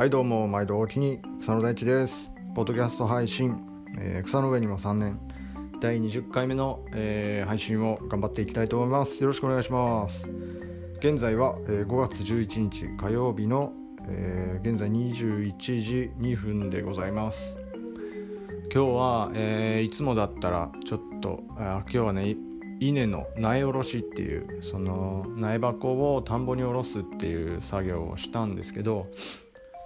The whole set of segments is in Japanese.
はいどうも毎度おきに草野大地です。ポッドキャスト配信、えー、草の上にも3年。第20回目の、えー、配信を頑張っていきたいと思います。よろしくお願いします。現在は、えー、5月11日火曜日の、え現在21時2分でございます。今日は、えいつもだったらちょっとあ今日はね稲の苗下ろしっていうその苗箱を田んぼに下ろすっていう作業をしたんですけど、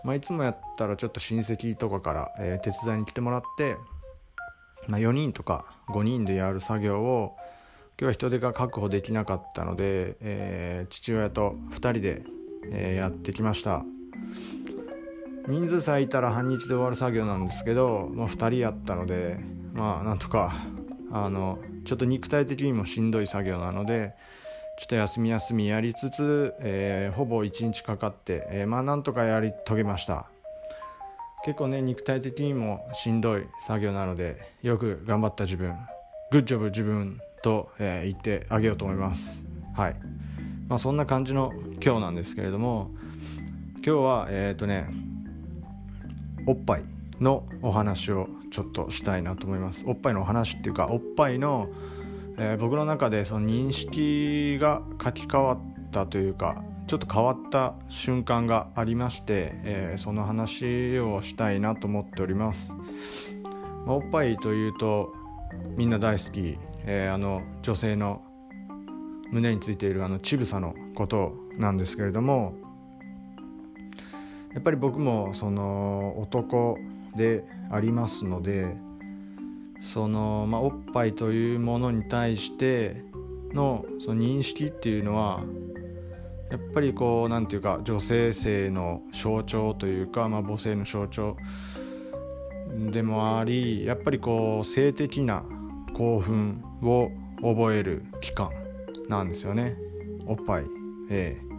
まあ、いつもやったらちょっと親戚とかから、えー、手伝いに来てもらって、まあ、4人とか5人でやる作業を今日は人手が確保できなかったので、えー、父親と2人で、えー、やってきました。人数さえいたら半日で終わる作業なんですけど、まあ、2人やったのでまあなんとかあのちょっと肉体的にもしんどい作業なのでちょっと休み休みやりつつ、えー、ほぼ1日かかって、えー、まあなんとかやり遂げました。結構ね肉体的にもしんどい作業なのでよく頑張った自分グッジョブ自分と、えー、言ってあげようと思います。はい。まあそんな感じの今日なんですけれども今日はえっ、とねおっぱいのお話をちょっとしたいなと思います。おっぱいのお話っていうかおっぱいの、えー、僕の中でその認識が書き換わったというかちょっと変わった瞬間がありまして、えー、その話をしたいなと思っております、まあ、おっぱいというとみんな大好き、えー、あの女性の胸についているあの乳房のことなんですけれどもやっぱり僕もその男でありますのでその、まあ、おっぱいというものに対してのその認識っていうのはやっぱりこう何て言うか女性性の象徴というか、まあ、母性の象徴でもありやっぱりこう性的な興奮を覚える期間なんですよね。おっぱいええ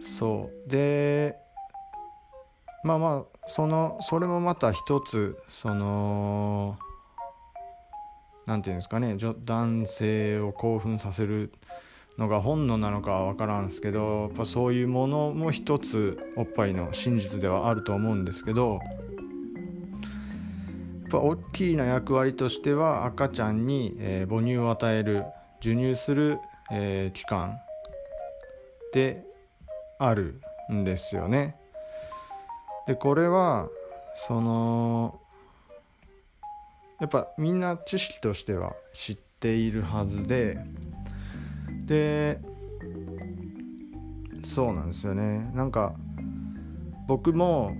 そう。でまあまあそのそれもまた一つその何て言うんですかね男性を興奮させるのが本能なのかは分からんですけどやっぱそういうものも一つおっぱいの真実ではあると思うんですけどやっぱ大きな役割としては赤ちゃんに、えー、母乳を与える授乳する、えー、期間であるんですよね。でこれはそのやっぱみんな知識としては知っているはずででそうなんですよね。なんか僕も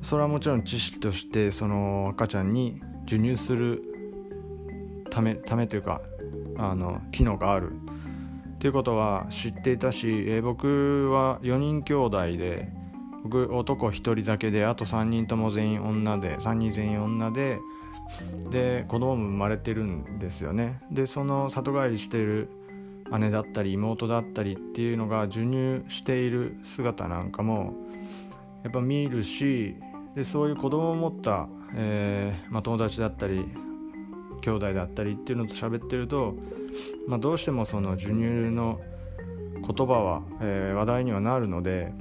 それはもちろん知識としてその赤ちゃんに授乳するためためというかあの機能がある。っていうことは知っていたし、えー、僕は4人兄弟で僕男1人だけであと3人とも全員女で3人全員女でで子供も生まれてるんですよね。でその里帰りしてる姉だったり妹だったりっていうのが授乳している姿なんかもやっぱ見るしでそういう子供を持った、えーまあ、友達だったり兄弟だったりっていうのと喋ってると、まあ、どうしてもその授乳の言葉は、えー、話題にはなるので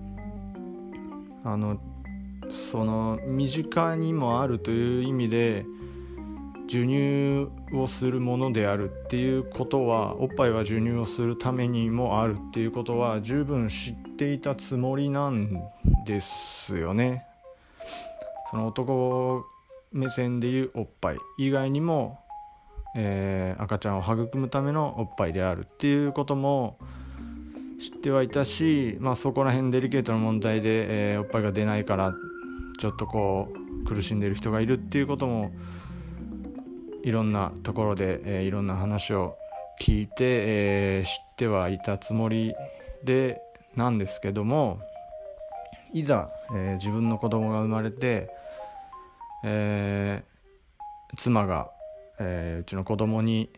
あのその身近にもあるという意味で授乳をするものであるっていうことはおっぱいは授乳をするためにもあるっていうことは十分知っていたつもりなんですよね。その男目線でいうおっぱい以外にも、えー、赤ちゃんを育むためのおっぱいであるっていうことも知ってはいたし、まあ、そこら辺デリケートな問題で、えー、おっぱいが出ないからちょっとこう苦しんでる人がいるっていうこともいろんなところで、えー、いろんな話を聞いて、えー、知ってはいたつもりでなんですけどもいざ、え、自分の子供が生まれて、え、妻が、えー、うちの子供に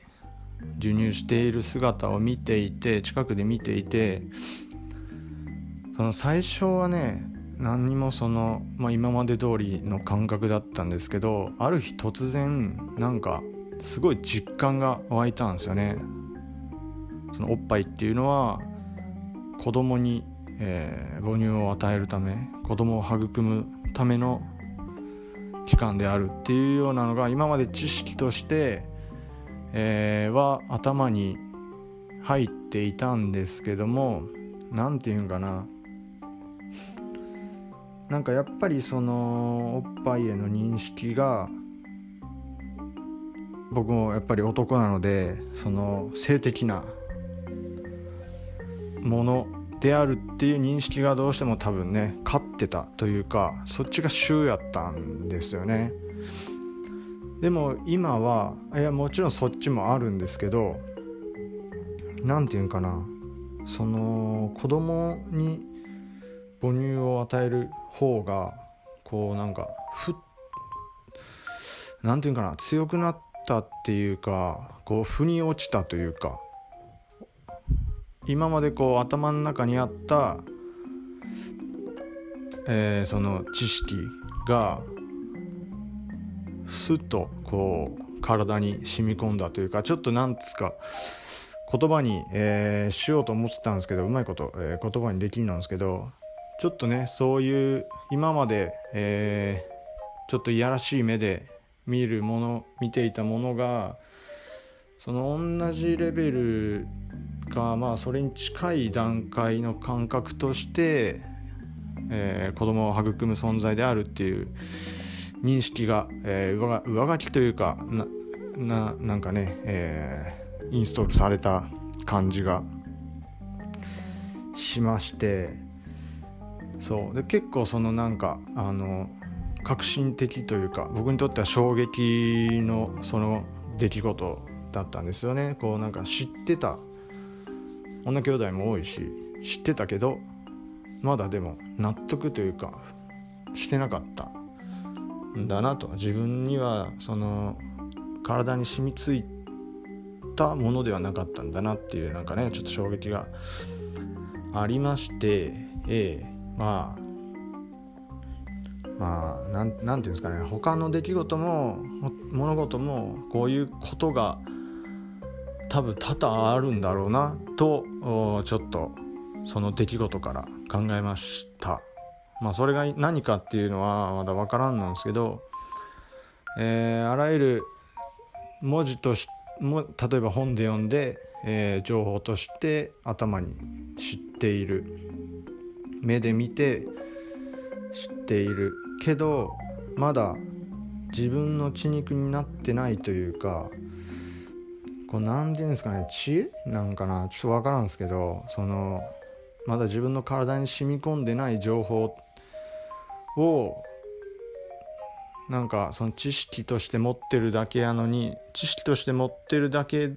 授乳している姿を見ていて近くで見ていてその最初はね何にもその、まあ、今まで通りの感覚だったんですけどある日突然なんかすごい実感が湧いたんですよね。そのおっぱいっていうのは子供にえー、母乳を与えるため子供を育むための期間であるっていうようなのが今まで知識として、えー、は頭に入っていたんですけども何て言うんかな。なんかやっぱりそのおっぱいへの認識が僕もやっぱり男なのでその性的なものであるっていう認識がどうしても多分ね勝ってたというかそっちが主やったんですよね。でも今はいやもちろんそっちもあるんですけど何て言うんかな。その子供に母乳を与える方がこうなんかふ何て言うんかな。強くなったっていうかこう腑に落ちたというか今までこう頭の中にあった、えー、その知識がスッとこう体に染み込んだというかちょっとなんつうか言葉に、えー、しようと思ってたんですけどうまいこと、えー、言葉にできんなんですけどちょっとねそういう今まで、えー、ちょっといやらしい目で見るもの見ていたものがその同じレベルかまあそれに近い段階の感覚として、えー、子供を育む存在であるっていう認識が、えー、上書きというかなななんかね、えー、インストールされた感じがしましてそう。で結構そのなんかあの革新的というか僕にとっては衝撃のその出来事だったんですよね。こうなんか知ってた女兄弟も多いし知ってたけどまだでも納得というかしてなかった。んだなと。自分にはその体に染みついたものではなかったんだなっていうなんかねちょっと衝撃がありましてええまあまあなんなんていうんですかね他の出来事も物事もこういうことが多分多々あるんだろうなとちょっとその出来事から考えました。まあそれが何かっていうのはまだ分からんなんですけど、えー、あらゆる文字としも例えば本で読んで、えー、情報として頭に知っている。目で見て知っている。けどまだ自分の血肉になってないというかこう何て言うんですかね知恵なんかなちょっと分からんですけどそのまだ自分の体に染み込んでない情報をなんかその知識として持ってるだけやのに知識として持ってるだけ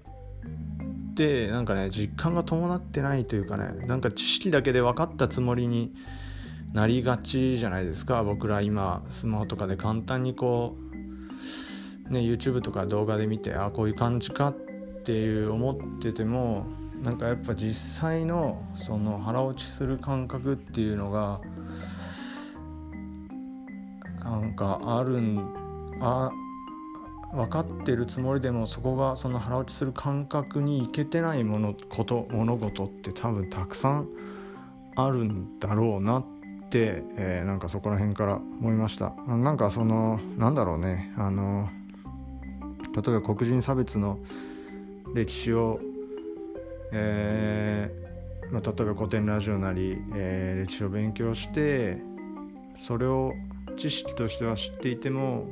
でなんかね実感が伴ってないというかねなんか知識だけで分かったつもりになりがちじゃないですか。僕ら今スマホとかで簡単にこうね YouTube とか動画で見てあこういう感じかっていう思っててもなんかやっぱ実際のその腹落ちする感覚っていうのがなんかあるんあ分かってるつもりでもそこがその腹落ちする感覚にいけてないものこと物事って多分たくさんあるんだろうなって、えー、なんかそこら辺から思いました。なんかそのなんだろうねあの例えば黒人差別の歴史を、えーまあ、例えば古典ラジオなり、えー、歴史を勉強してそれを知識としては知っていても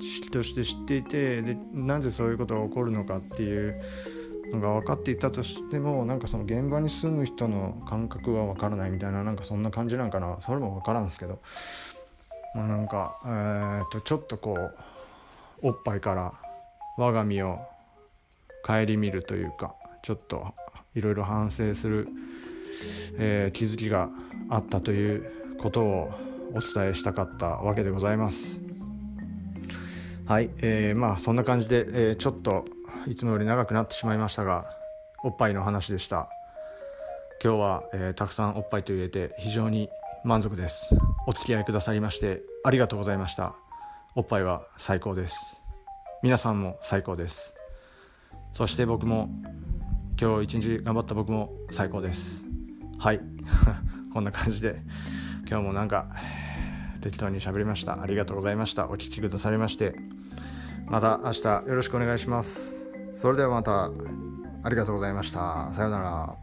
知識として知っていてでなぜそういうことが起こるのかっていうのが分かっていたとしてもなんかその現場に住む人の感覚は分からないみたいななんかそんな感じなんかな。それも分からんですけど、まあ、なんか、えー、とちょっとこうおっぱいから我が身を顧みるというかちょっといろいろ反省する、えー、気づきがあったということをお伝えしたかったわけでございます。はい、えー、まあそんな感じで、えー、ちょっといつもより長くなってしまいましたがおっぱいの話でした。今日は、えー、たくさんおっぱいと言えて非常に満足です。お付き合いくださりましてありがとうございました。おっぱいは最高です。皆さんも最高です。そして僕も今日一日頑張った僕も最高です。はい。こんな感じで今日もなんか適当に喋りました。ありがとうございました。お聴きくださりまして。また明日よろしくお願いします。それではまた。ありがとうございました。さようなら。